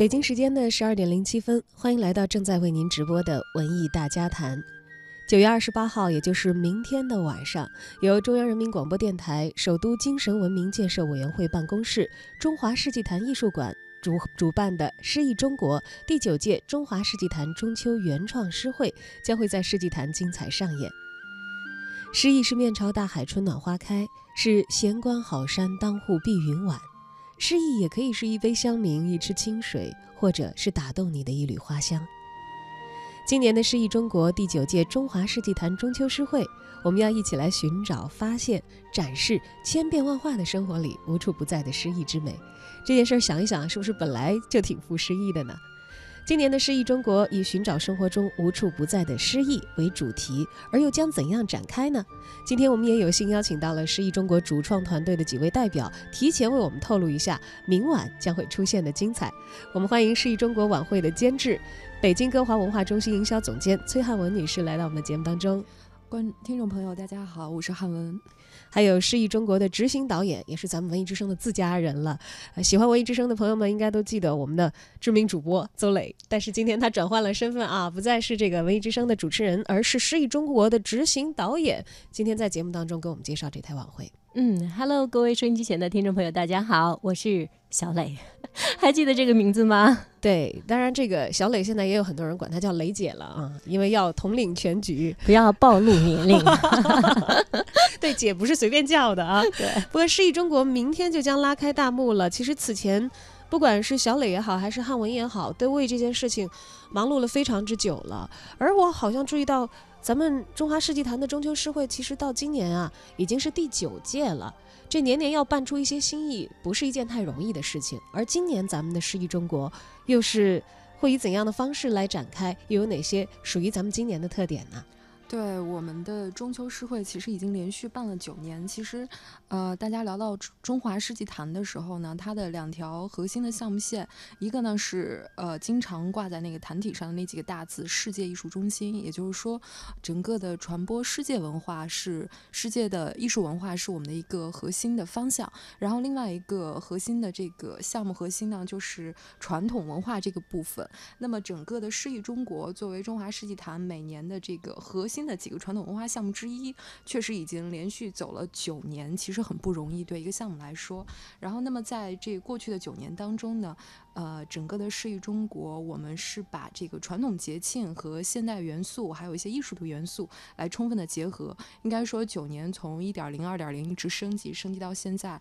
北京时间的十二点零七分，欢迎来到正在为您直播的文艺大家谈。九月二十八号，也就是明天的晚上，由中央人民广播电台首都精神文明建设委员会办公室、中华世纪坛艺术馆主主办的“诗意中国”第九届中华世纪坛中秋原创诗会将会在世纪坛精彩上演。诗意是面朝大海，春暖花开；是闲观好山，当户碧云晚。诗意也可以是一杯香茗，一池清水，或者是打动你的一缕花香。今年的诗意中国第九届中华世纪坛中秋诗会，我们要一起来寻找、发现、展示千变万化的生活里无处不在的诗意之美。这件事儿想一想，是不是本来就挺富诗意的呢？今年的诗意中国以寻找生活中无处不在的诗意为主题，而又将怎样展开呢？今天我们也有幸邀请到了诗意中国主创团队的几位代表，提前为我们透露一下明晚将会出现的精彩。我们欢迎诗意中国晚会的监制、北京歌华文化中心营销总监崔汉文女士来到我们的节目当中。观听众朋友，大家好，我是汉文。还有诗意中国的执行导演，也是咱们文艺之声的自家人了。喜欢文艺之声的朋友们应该都记得我们的知名主播邹磊，但是今天他转换了身份啊，不再是这个文艺之声的主持人，而是诗意中国的执行导演。今天在节目当中给我们介绍这台晚会。嗯，Hello，各位收音机前的听众朋友，大家好，我是小磊，还记得这个名字吗？对，当然这个小磊现在也有很多人管她叫磊姐了啊，因为要统领全局，不要暴露年龄。对，姐不是随便叫的啊。对，不过诗意中国明天就将拉开大幕了。其实此前，不管是小磊也好，还是汉文也好，都为这件事情忙碌了非常之久了。而我好像注意到。咱们中华世纪坛的中秋诗会，其实到今年啊，已经是第九届了。这年年要办出一些新意，不是一件太容易的事情。而今年咱们的诗意中国，又是会以怎样的方式来展开？又有哪些属于咱们今年的特点呢？对我们的中秋诗会，其实已经连续办了九年。其实，呃，大家聊到中华世纪坛的时候呢，它的两条核心的项目线，一个呢是呃经常挂在那个坛体上的那几个大字“世界艺术中心”，也就是说，整个的传播世界文化是世界的艺术文化是我们的一个核心的方向。然后另外一个核心的这个项目核心呢，就是传统文化这个部分。那么整个的诗意中国作为中华世纪坛每年的这个核心。的几个传统文化项目之一，确实已经连续走了九年，其实很不容易，对一个项目来说。然后，那么在这过去的九年当中呢？呃，整个的诗意中国，我们是把这个传统节庆和现代元素，还有一些艺术的元素来充分的结合。应该说，九年从一点零、二点零一直升级，升级到现在。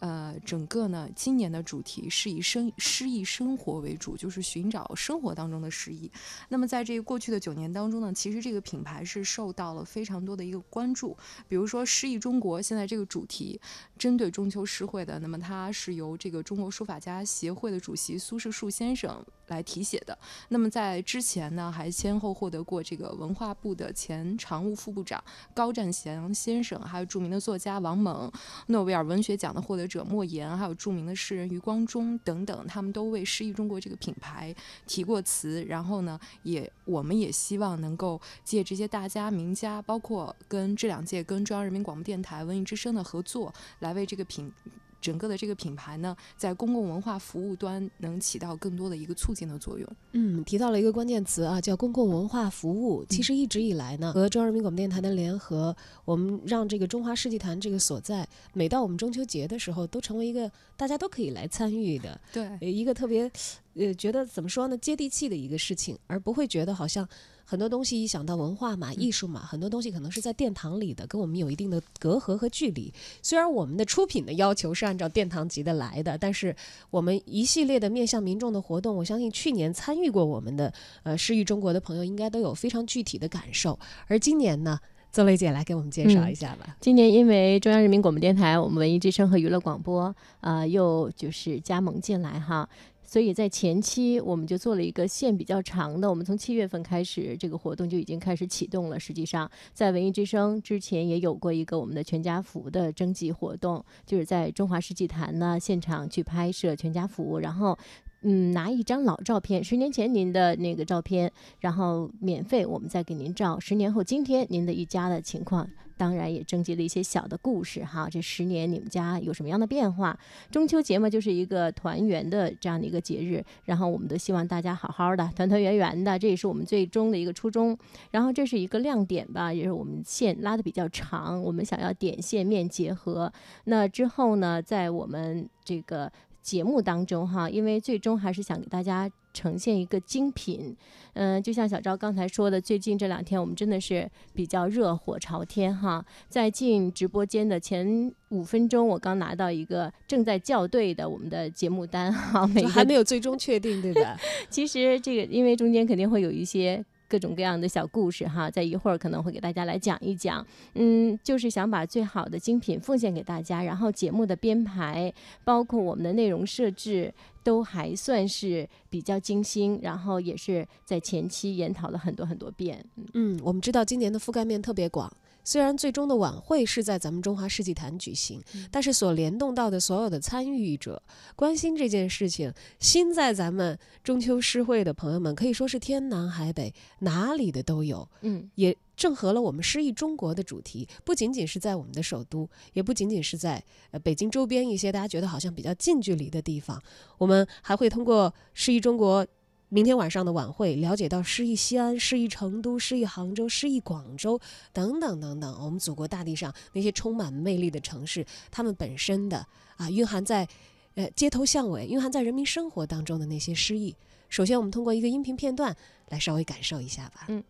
呃，整个呢，今年的主题是以生诗意生活为主，就是寻找生活当中的诗意。那么，在这个过去的九年当中呢，其实这个品牌是受到了非常多的一个关注。比如说，诗意中国现在这个主题针对中秋诗会的，那么它是由这个中国书法家协会的主席。苏轼树先生来题写的。那么在之前呢，还先后获得过这个文化部的前常务副部长高占祥先生，还有著名的作家王蒙、诺贝尔文学奖的获得者莫言，还有著名的诗人余光中等等，他们都为诗意中国这个品牌提过词。然后呢，也我们也希望能够借这些大家名家，包括跟这两届跟中央人民广播电台文艺之声的合作，来为这个品。整个的这个品牌呢，在公共文化服务端能起到更多的一个促进的作用。嗯，提到了一个关键词啊，叫公共文化服务。其实一直以来呢，和中央人民广播电台的联合，我们让这个中华世纪坛这个所在，每到我们中秋节的时候，都成为一个大家都可以来参与的，对，一个特别，呃，觉得怎么说呢，接地气的一个事情，而不会觉得好像。很多东西一想到文化嘛、艺术嘛，很多东西可能是在殿堂里的，跟我们有一定的隔阂和距离。虽然我们的出品的要求是按照殿堂级的来的，但是我们一系列的面向民众的活动，我相信去年参与过我们的呃诗意中国的朋友应该都有非常具体的感受。而今年呢，邹蕾姐来给我们介绍一下吧。今年因为中央人民广播电台、我们文艺之声和娱乐广播啊，又就是加盟进来哈。所以在前期，我们就做了一个线比较长的。我们从七月份开始，这个活动就已经开始启动了。实际上，在文艺之声之前也有过一个我们的全家福的征集活动，就是在中华世纪坛呢现场去拍摄全家福，然后嗯，拿一张老照片，十年前您的那个照片，然后免费我们再给您照十年后今天您的一家的情况。当然也征集了一些小的故事哈，这十年你们家有什么样的变化？中秋节嘛，就是一个团圆的这样的一个节日，然后我们都希望大家好好的，团团圆圆的，这也是我们最终的一个初衷。然后这是一个亮点吧，也是我们线拉的比较长，我们想要点线面结合。那之后呢，在我们这个。节目当中哈，因为最终还是想给大家呈现一个精品，嗯，就像小赵刚才说的，最近这两天我们真的是比较热火朝天哈。在进直播间的前五分钟，我刚拿到一个正在校对的我们的节目单哈，还没有最终确定对吧？其实这个因为中间肯定会有一些。各种各样的小故事哈，在一会儿可能会给大家来讲一讲。嗯，就是想把最好的精品奉献给大家，然后节目的编排，包括我们的内容设置，都还算是比较精心，然后也是在前期研讨了很多很多遍。嗯，我们知道今年的覆盖面特别广。虽然最终的晚会是在咱们中华世纪坛举行，但是所联动到的所有的参与者、关心这件事情、心在咱们中秋诗会的朋友们，可以说是天南海北哪里的都有。嗯，也正合了我们诗意中国的主题，不仅仅是在我们的首都，也不仅仅是在呃北京周边一些大家觉得好像比较近距离的地方，我们还会通过诗意中国。明天晚上的晚会，了解到诗意西安、诗意成都、诗意杭州、诗意广州等等等等，我们祖国大地上那些充满魅力的城市，它们本身的啊蕴含在呃街头巷尾、蕴含在人民生活当中的那些诗意。首先，我们通过一个音频片段来稍微感受一下吧。嗯。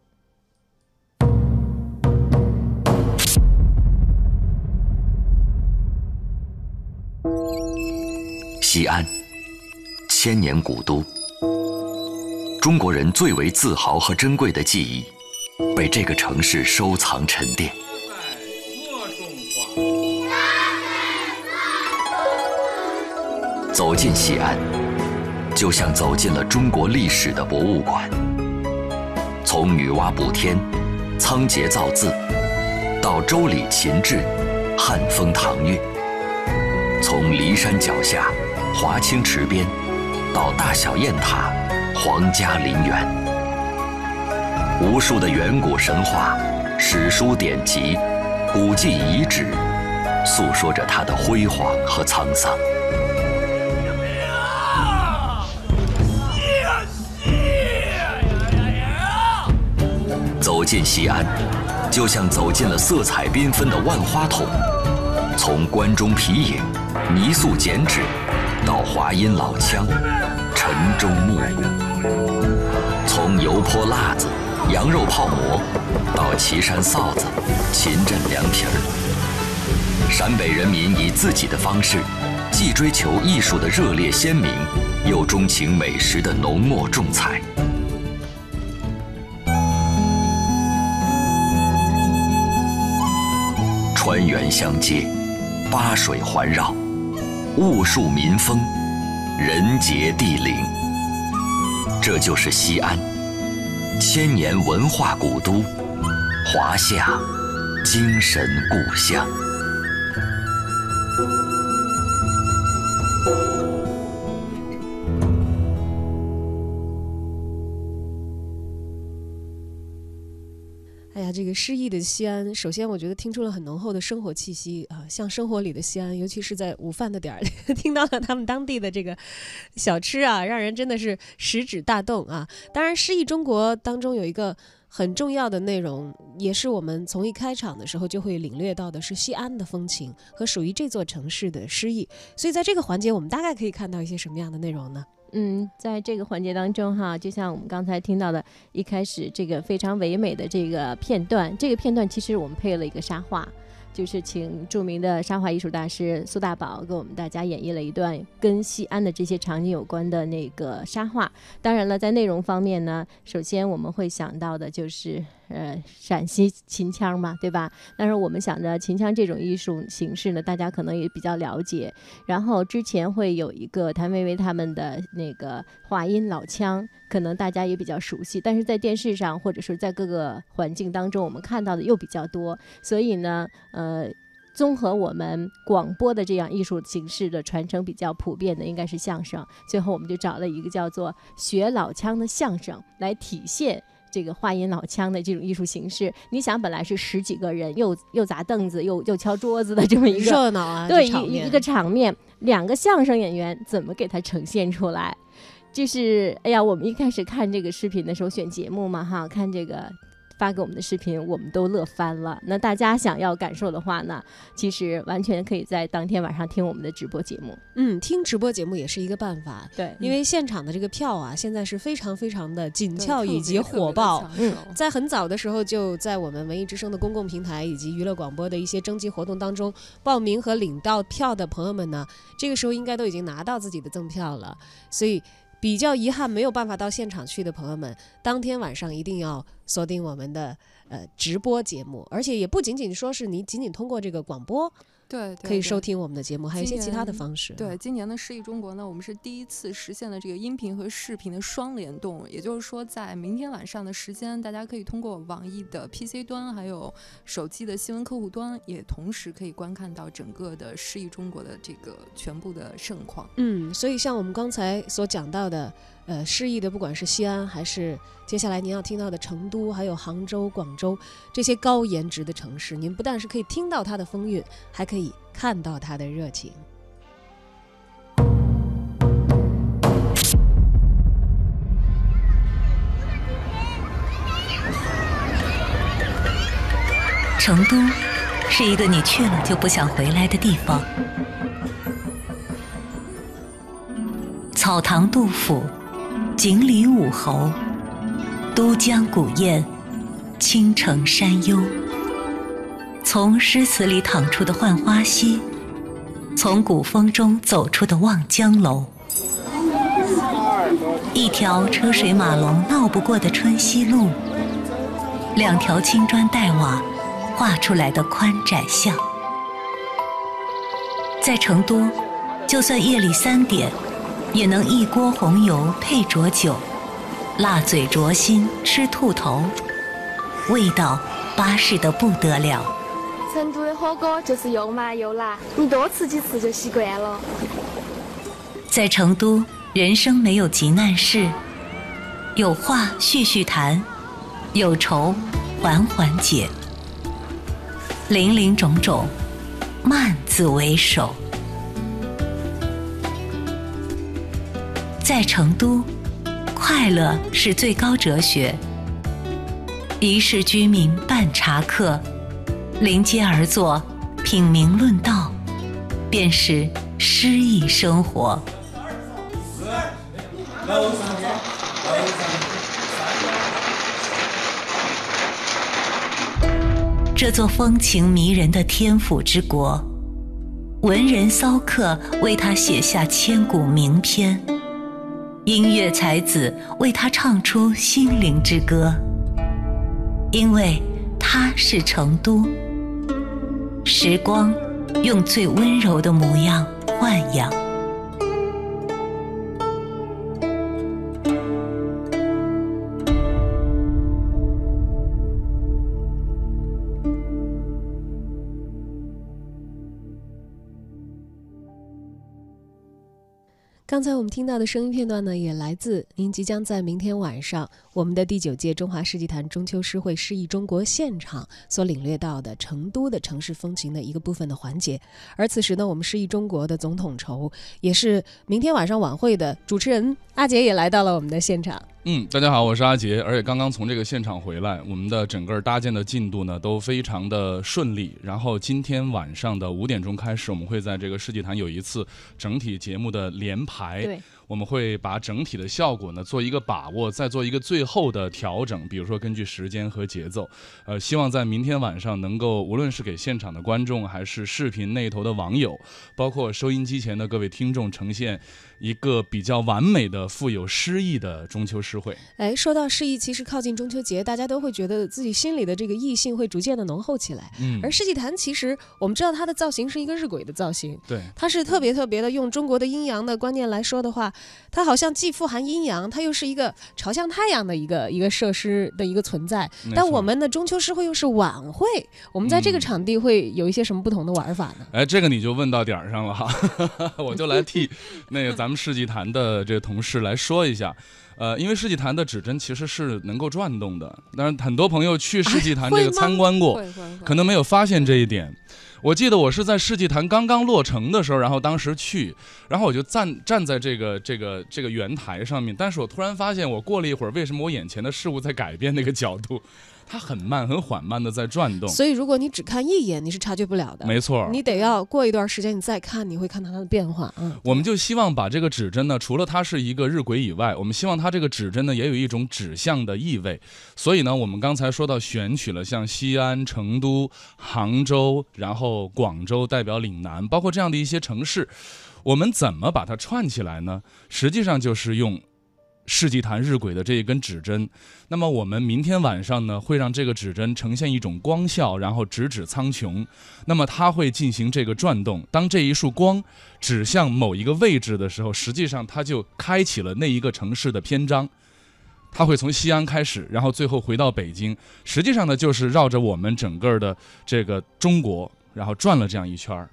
西安，千年古都。中国人最为自豪和珍贵的记忆，被这个城市收藏沉淀。走进西安，就像走进了中国历史的博物馆。从女娲补天、仓颉造字，到周礼秦制、汉风唐韵；从骊山脚下、华清池边，到大小雁塔。皇家陵园，无数的远古神话、史书典籍、古迹遗址，诉说着它的辉煌和沧桑。走进西安，就像走进了色彩缤纷的万花筒。从关中皮影、泥塑剪纸，到华阴老腔、晨钟暮鼓。从油泼辣子、羊肉泡馍，到岐山臊子、秦镇凉皮儿，陕北人民以自己的方式，既追求艺术的热烈鲜明，又钟情美食的浓墨重彩。川原相接，八水环绕，物树民风，人杰地灵。这就是西安，千年文化古都，华夏精神故乡。这个诗意的西安，首先我觉得听出了很浓厚的生活气息啊，像生活里的西安，尤其是在午饭的点儿，听到了他们当地的这个小吃啊，让人真的是食指大动啊。当然，诗意中国当中有一个很重要的内容，也是我们从一开场的时候就会领略到的，是西安的风情和属于这座城市的诗意。所以在这个环节，我们大概可以看到一些什么样的内容呢？嗯，在这个环节当中哈，就像我们刚才听到的，一开始这个非常唯美的这个片段，这个片段其实我们配了一个沙画。就是请著名的沙画艺术大师苏大宝给我们大家演绎了一段跟西安的这些场景有关的那个沙画。当然了，在内容方面呢，首先我们会想到的就是呃陕西秦腔嘛，对吧？但是我们想着秦腔这种艺术形式呢，大家可能也比较了解。然后之前会有一个谭维维他们的那个华阴老腔。可能大家也比较熟悉，但是在电视上或者说在各个环境当中，我们看到的又比较多，所以呢，呃。综合我们广播的这样艺术形式的传承比较普遍的，应该是相声。最后我们就找了一个叫做学老腔的相声来体现。这个话音老腔的这种艺术形式，你想本来是十几个人，又又砸凳子，又又敲桌子的这么一个热闹啊，对一一一个场面，两个相声演员怎么给它呈现出来？就是哎呀，我们一开始看这个视频的时候选节目嘛，哈，看这个。发给我们的视频，我们都乐翻了。那大家想要感受的话呢，其实完全可以在当天晚上听我们的直播节目。嗯，听直播节目也是一个办法。对，因为现场的这个票啊，现在是非常非常的紧俏以及火爆。嗯，在很早的时候，就在我们文艺之声的公共平台以及娱乐广播的一些征集活动当中，报名和领到票的朋友们呢，这个时候应该都已经拿到自己的赠票了。所以。比较遗憾，没有办法到现场去的朋友们，当天晚上一定要锁定我们的呃直播节目，而且也不仅仅说是你仅仅通过这个广播。对，可以收听我们的节目，还有一些其他的方式。对，今年的诗意中国呢，我们是第一次实现了这个音频和视频的双联动，也就是说，在明天晚上的时间，大家可以通过网易的 PC 端，还有手机的新闻客户端，也同时可以观看到整个的诗意中国的这个全部的盛况。嗯，所以像我们刚才所讲到的。呃，诗意的，不管是西安，还是接下来您要听到的成都，还有杭州、广州这些高颜值的城市，您不但是可以听到它的风韵，还可以看到它的热情。成都是一个你去了就不想回来的地方。草堂杜甫。锦里武侯，都江古堰，青城山幽。从诗词里淌出的浣花溪，从古风中走出的望江楼，一条车水马龙闹不过的春熙路，两条青砖黛瓦画出来的宽窄巷。在成都，就算夜里三点。也能一锅红油配浊酒，辣嘴灼心吃兔头，味道巴适的不得了。成都的火锅就是又麻又辣，你多吃几次就习惯了。在成都，人生没有急难事，有话叙叙谈，有愁缓缓解，林林种种，慢字为首。在成都，快乐是最高哲学。一世居民办茶客，临街而坐，品茗论道，便是诗意生活。这座风情迷人的天府之国，文人骚客为他写下千古名篇。音乐才子为他唱出心灵之歌，因为他是成都。时光用最温柔的模样豢养。刚才我们听到的声音片段呢，也来自您即将在明天晚上我们的第九届中华世纪坛中秋诗会诗意中国现场所领略到的成都的城市风情的一个部分的环节。而此时呢，我们诗意中国的总统筹，也是明天晚上晚会的主持人阿杰也来到了我们的现场。嗯，大家好，我是阿杰，而且刚刚从这个现场回来，我们的整个搭建的进度呢都非常的顺利。然后今天晚上的五点钟开始，我们会在这个世纪坛有一次整体节目的连排。对。我们会把整体的效果呢做一个把握，再做一个最后的调整。比如说根据时间和节奏，呃，希望在明天晚上能够，无论是给现场的观众，还是视频那头的网友，包括收音机前的各位听众，呈现一个比较完美的、富有诗意的中秋诗会。哎，说到诗意，其实靠近中秋节，大家都会觉得自己心里的这个意性会逐渐的浓厚起来。嗯。而世纪坛其实我们知道它的造型是一个日晷的造型，对，它是特别特别的，用中国的阴阳的观念来说的话。它好像既富含阴阳，它又是一个朝向太阳的一个一个设施的一个存在。但我们的中秋诗会又是晚会，我们在这个场地会有一些什么不同的玩法呢？哎，这个你就问到点儿上了哈，我就来替那个咱们世纪坛的这个同事来说一下。呃，因为世纪坛的指针其实是能够转动的，但是很多朋友去世纪坛这个 参观过，可能没有发现这一点。我记得我是在世纪坛刚刚落成的时候，然后当时去，然后我就站站在这个这个这个圆台上面，但是我突然发现，我过了一会儿，为什么我眼前的事物在改变那个角度？它很慢，很缓慢的在转动。所以如果你只看一眼，你是察觉不了的。没错，你得要过一段时间你再看，你会看到它的变化。嗯，我们就希望把这个指针呢，除了它是一个日晷以外，我们希望它这个指针呢也有一种指向的意味。所以呢，我们刚才说到选取了像西安、成都、杭州，然后广州代表岭南，包括这样的一些城市，我们怎么把它串起来呢？实际上就是用。世纪坛日晷的这一根指针，那么我们明天晚上呢，会让这个指针呈现一种光效，然后直指苍穹。那么它会进行这个转动。当这一束光指向某一个位置的时候，实际上它就开启了那一个城市的篇章。它会从西安开始，然后最后回到北京。实际上呢，就是绕着我们整个的这个中国，然后转了这样一圈儿。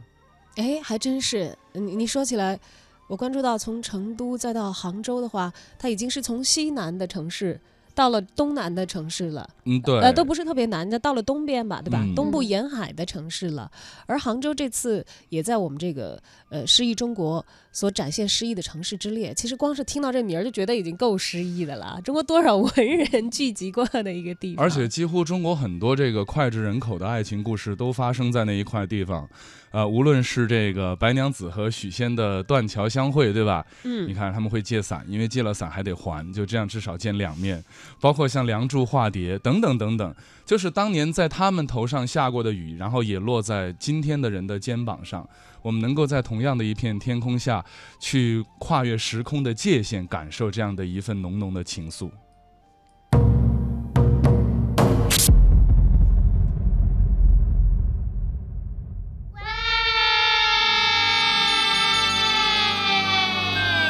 哎，还真是。你你说起来。我关注到，从成都再到杭州的话，它已经是从西南的城市。到了东南的城市了，嗯，对，呃，都不是特别难，就到了东边吧，对吧？东部沿海的城市了。而杭州这次也在我们这个呃诗意中国所展现诗意的城市之列。其实光是听到这名儿就觉得已经够诗意的了。中国多少文人聚集过的一个地方，而且几乎中国很多这个脍炙人口的爱情故事都发生在那一块地方。呃，无论是这个白娘子和许仙的断桥相会，对吧？嗯，你看他们会借伞，因为借了伞还得还，就这样至少见两面。包括像《梁祝》《化蝶》等等等等，就是当年在他们头上下过的雨，然后也落在今天的人的肩膀上。我们能够在同样的一片天空下，去跨越时空的界限，感受这样的一份浓浓的情愫。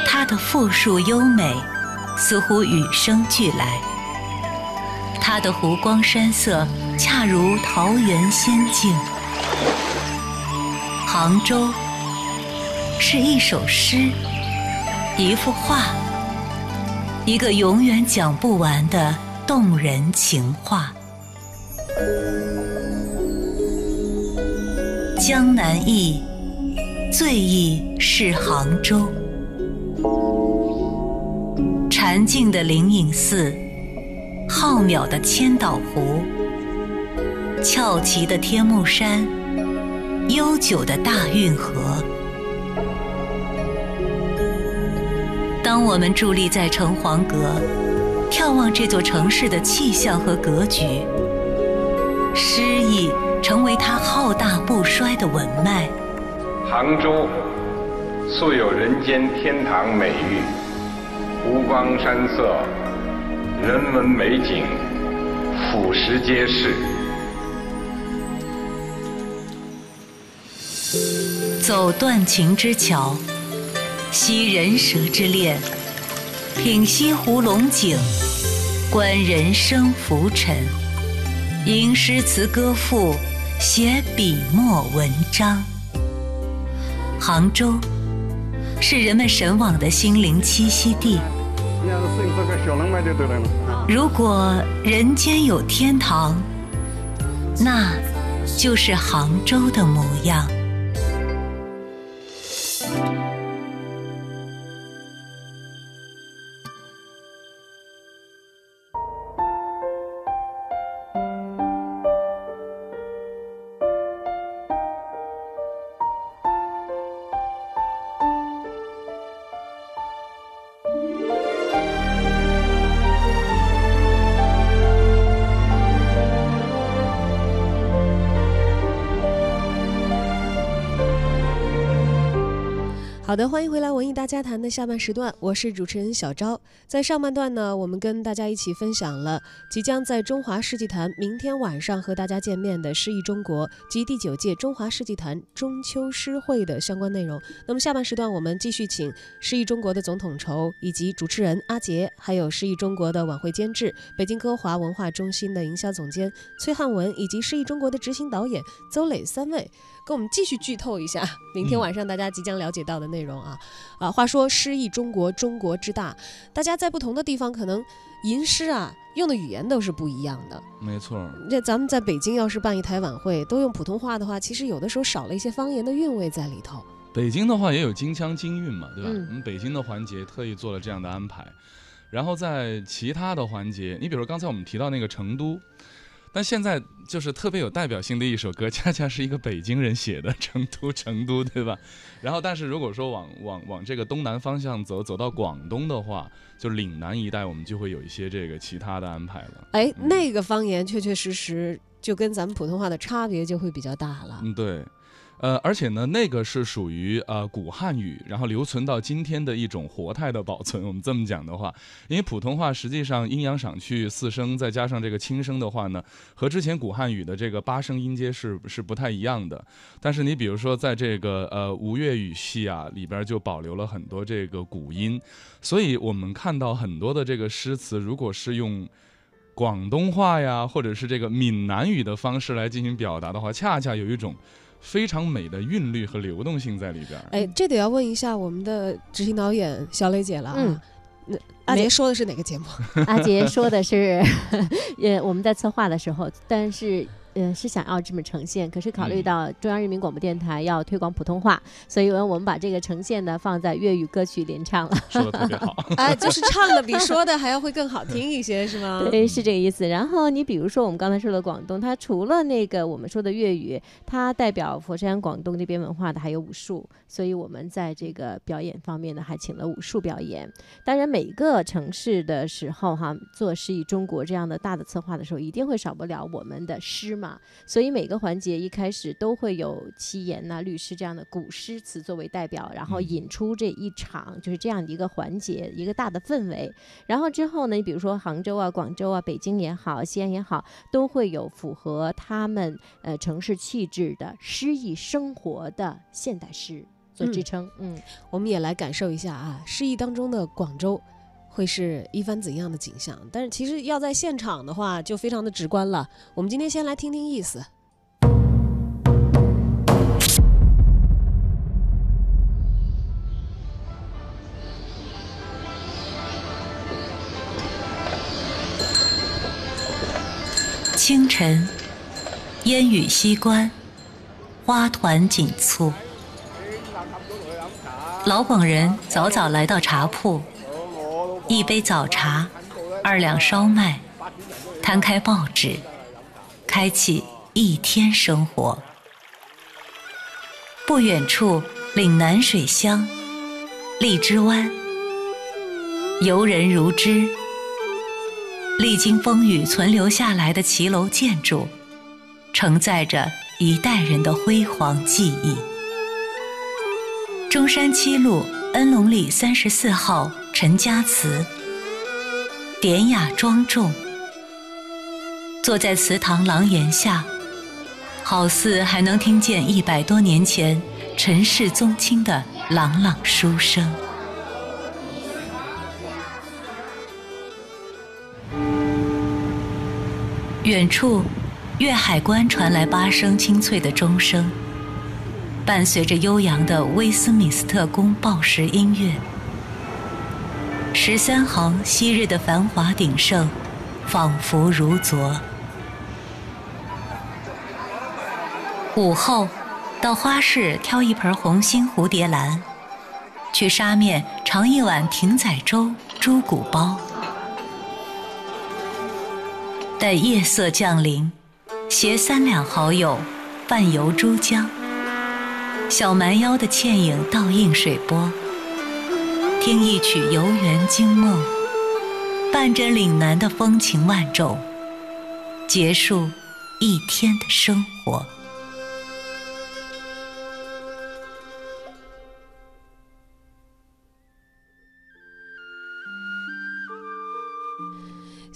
它的复数优美，似乎与生俱来。它的湖光山色，恰如桃源仙境。杭州是一首诗，一幅画，一个永远讲不完的动人情话。江南忆，最忆是杭州。禅静的灵隐寺。浩渺的千岛湖，翘旗的天目山，悠久的大运河。当我们伫立在城隍阁，眺望这座城市的气象和格局，诗意成为它浩大不衰的文脉。杭州素有人间天堂美誉，湖光山色。人文美景，俯拾皆是。走断情之桥，吸人蛇之恋，品西湖龙井，观人生浮沉，吟诗词歌赋，写笔墨文章。杭州，是人们神往的心灵栖息地。如果人间有天堂，那就是杭州的模样。好的，欢迎回来文艺大家谈的下半时段，我是主持人小昭。在上半段呢，我们跟大家一起分享了即将在中华世纪坛明天晚上和大家见面的诗意中国及第九届中华世纪坛中秋诗会的相关内容。那么下半时段，我们继续请诗意中国的总统筹以及主持人阿杰，还有诗意中国的晚会监制、北京歌华文化中心的营销总监崔汉文以及诗意中国的执行导演邹磊三位。跟我们继续剧透一下 明天晚上大家即将了解到的内容啊啊！话说诗意中国，中国之大，大家在不同的地方可能吟诗啊用的语言都是不一样的。没错，这咱们在北京要是办一台晚会，都用普通话的话，其实有的时候少了一些方言的韵味在里头。北京的话也有京腔京韵嘛，对吧？嗯我们北京的环节特意做了这样的安排，然后在其他的环节，你比如刚才我们提到那个成都。但现在就是特别有代表性的一首歌，恰恰是一个北京人写的《成都，成都》，对吧？然后，但是如果说往往往这个东南方向走，走到广东的话，就岭南一带，我们就会有一些这个其他的安排了。哎，嗯那个方言确确实实就跟咱们普通话的差别就会比较大了。嗯，对。呃，而且呢，那个是属于呃古汉语，然后留存到今天的一种活态的保存。我们这么讲的话，因为普通话实际上阴阳赏去四声，再加上这个轻声的话呢，和之前古汉语的这个八声音阶是是不太一样的。但是你比如说在这个呃吴越语系啊里边就保留了很多这个古音，所以我们看到很多的这个诗词，如果是用广东话呀，或者是这个闽南语的方式来进行表达的话，恰恰有一种。非常美的韵律和流动性在里边儿。哎，这得要问一下我们的执行导演小磊姐了啊。嗯那阿杰说的是哪个节目？阿杰说的是，呃，我们在策划的时候，但是。呃，是想要这么呈现，可是考虑嗯到中央人民广播电台要推广普通话，所以呢，我们把这个呈现呢放在粤语歌曲联唱了。说的特别好。哎，就是唱的比说的还要会更好听一些，是吗？对，是这个意思。然后你比如说，我们刚才说的广东，它除了那个我们说的粤语，它代表佛山、广东那边文化的还有武术，所以我们在这个表演方面呢，还请了武术表演。当然，每个城市的时候哈，做诗意中国这样的大的策划的时候，一定会少不了我们的诗嘛。所以每个环节一开始都会有七言呐、律诗这样的古诗词作为代表，然后嗯引出这一场就是这样的一个环节，一个大的氛围。然后之后呢，你比如说杭州啊、广州啊、北京也好、西安也好，都会有符合他们呃城市气质的诗意生活的现代诗做支撑。嗯，我们也来感受一下啊，诗意当中的广州会是一番怎样的景象？但是其实要在现场的话，就非常的直观了。我们今天先来听听意思。清晨，烟雨西关，花团锦簇。老广人早早来到茶铺，一杯早茶，二两烧麦，摊开报纸，开启一天生活。不远处，岭南水乡，荔枝湾，游人如织。历经风雨存留下来的骑楼建筑，承载着一代人的辉煌记忆。中山七路恩隆里三十四号陈家祠，典雅庄重，坐在祠堂廊檐下，好似还能听见一百多年前陈氏宗亲的朗朗书声。远处，粤海关传来八声清脆的钟声，伴随着悠扬的威斯敏斯特宫报时音乐。十三行昔日的繁华鼎盛，仿佛如昨。午后，到花市挑一盆红心蝴蝶兰，去沙面尝一碗艇仔粥、猪骨包。待夜色降临，携三两好友，泛游珠江。小蛮腰的倩影倒映水波，听一曲游园惊梦，伴着岭南的风情万种，结束一天的生活。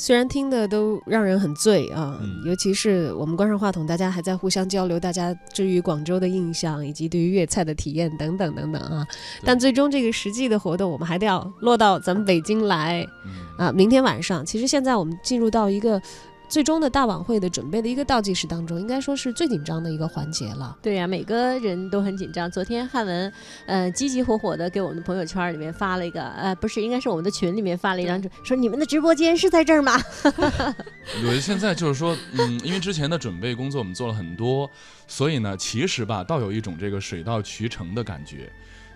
虽然听的都让人很醉啊，嗯尤其是我们关上话筒，大家还在互相交流，大家至于广州的印象以及对于粤菜的体验等等等等啊。但最终这个实际的活动，我们还得要落到咱们北京来嗯啊。明天晚上，其实现在我们进入到一个最终的大晚会的准备的一个倒计时当中，应该说是最紧张的一个环节了。对呀、每个人都很紧张。昨天汉文，呃，急急火火的给我们的朋友圈里面发了一个，呃，不是，应该是我们的群里面发了一张，说你们的直播间是在这儿吗？我觉得现在就是说，嗯，因为之前的准备工作我们做了很多，所以呢，其实吧，倒有一种这个水到渠成的感觉。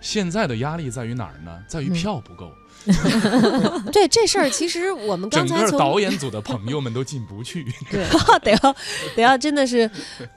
现在的压力在于哪儿呢？在于嗯票不够，对这事儿，其实我们刚整个才从导演组的朋友们都进不去。对，得要得要真的是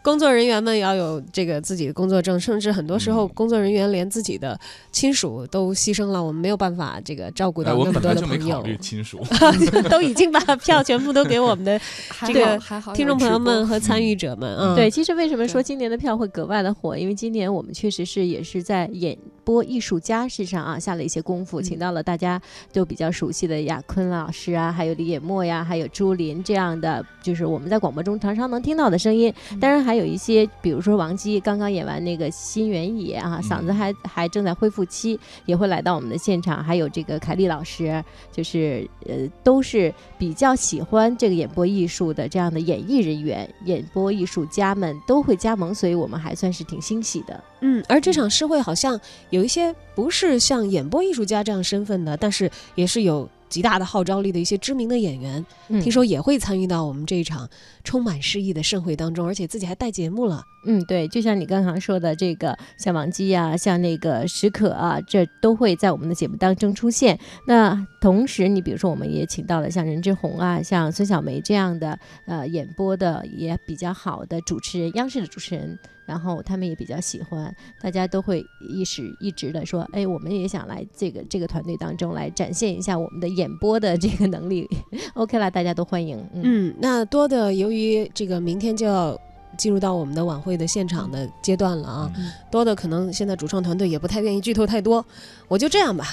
工作人员们要有这个自己的工作证，甚至很多时候嗯工作人员连自己的亲属都牺牲了，我们没有办法这个照顾到那么本来就没多的朋友，考虑亲属。都已经把票全部都给我们的这个听众朋友们和参与者们。嗯，对，其实为什么说今年的票会格外的火？因为今年我们确实是也是在演播艺术家身上啊下了一些功夫，请到了大家都比较熟悉的亚坤老师啊，还有李野墨呀，还有朱琳这样的，就是我们在广播中常常能听到的声音。当然还有一些，比如说王姬刚刚演完那个《新原野》啊，嗓子还还正在恢复期，也会来到我们的现场。还有这个凯丽老师，就是呃，都是比较喜欢这个演播艺术的这样的演艺人员、演播艺术家们都会加盟，所以我们还算是挺欣喜的。嗯，而这场诗会好像有一些不是像演播艺术家这样身份的，但是也是有极大的号召力的一些知名的演员，嗯听说也会参与到我们这一场充满诗意的盛会当中，而且自己还带节目了。嗯，对，就像你刚刚说的，这个像王姬啊，像那个史可啊，这都会在我们的节目当中出现。那同时，你比如说，我们也请到了像任志宏啊，像孙小梅这样的呃演播的也比较好的主持人，央视的主持人，然后他们也比较喜欢，大家都会一时一直的说，哎，我们也想来这个这个团队当中来展现一下我们的演播的这个能力。OK 啦，大家都欢迎。嗯嗯，那多的由于这个明天就要进入到我们的晚会的现场的阶段了啊，嗯多的可能现在主创团队也不太愿意剧透太多，我就这样吧。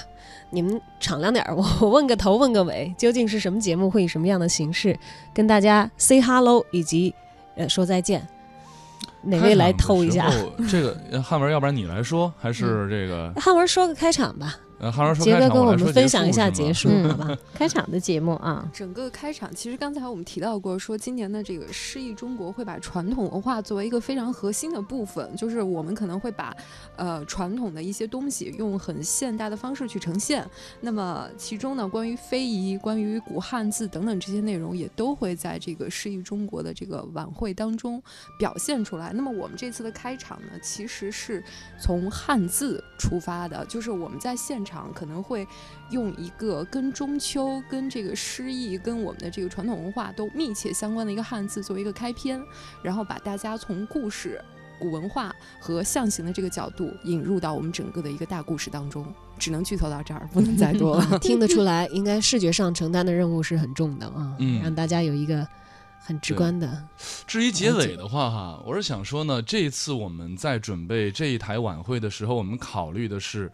你们敞亮点儿，我 我问个头问个尾，究竟是什么节目，会以什么样的形式跟大家 say hello 以及呃说再见？哪位来偷一下？这个呃汉文，要不然你来说，还是这个汉文说个开场吧，呃杰哥跟我，们分享一下结束，嗯好吧？开场的节目啊，整个开场，其实刚才我们提到过，说今年的这个诗意中国会把传统文化作为一个非常核心的部分，就是我们可能会把呃传统的一些东西用很现代的方式去呈现。那么其中呢，关于非遗、关于古汉字等等这些内容，也都会在这个诗意中国的这个晚会当中表现出来。那么我们这次的开场呢，其实是从汉字出发的，就是我们在现场可能会用一个跟中秋、跟这个诗意、跟我们的这个传统文化都密切相关的一个汉字作为一个开篇，然后把大家从故事、古文化和象形的这个角度引入到我们整个的一个大故事当中。只能剧透到这儿，不能再多了。听得出来，应该视觉上承担的任务是很重的啊，嗯让大家有一个很直观的。至于结尾的话，哈，我是想说呢，这一次我们在准备这一台晚会的时候，我们考虑的是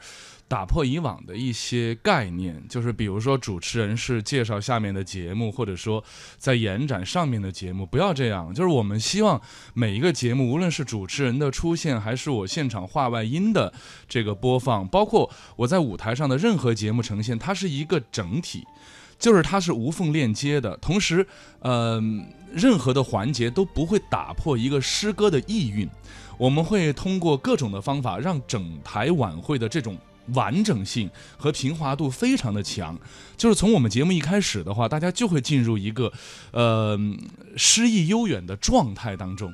打破以往的一些概念，就是比如说主持人是介绍下面的节目，或者说在延展上面的节目，不要这样。就是我们希望每一个节目，无论是主持人的出现，还是我现场话外音的这个播放，包括我在舞台上的任何节目呈现，它是一个整体。就是它是无缝链接的，同时，呃，任何的环节都不会打破一个诗歌的意蕴。我们会通过各种的方法，让整台晚会的这种完整性和平滑度非常的强。就是从我们节目一开始的话，大家就会进入一个呃诗意悠远的状态当中。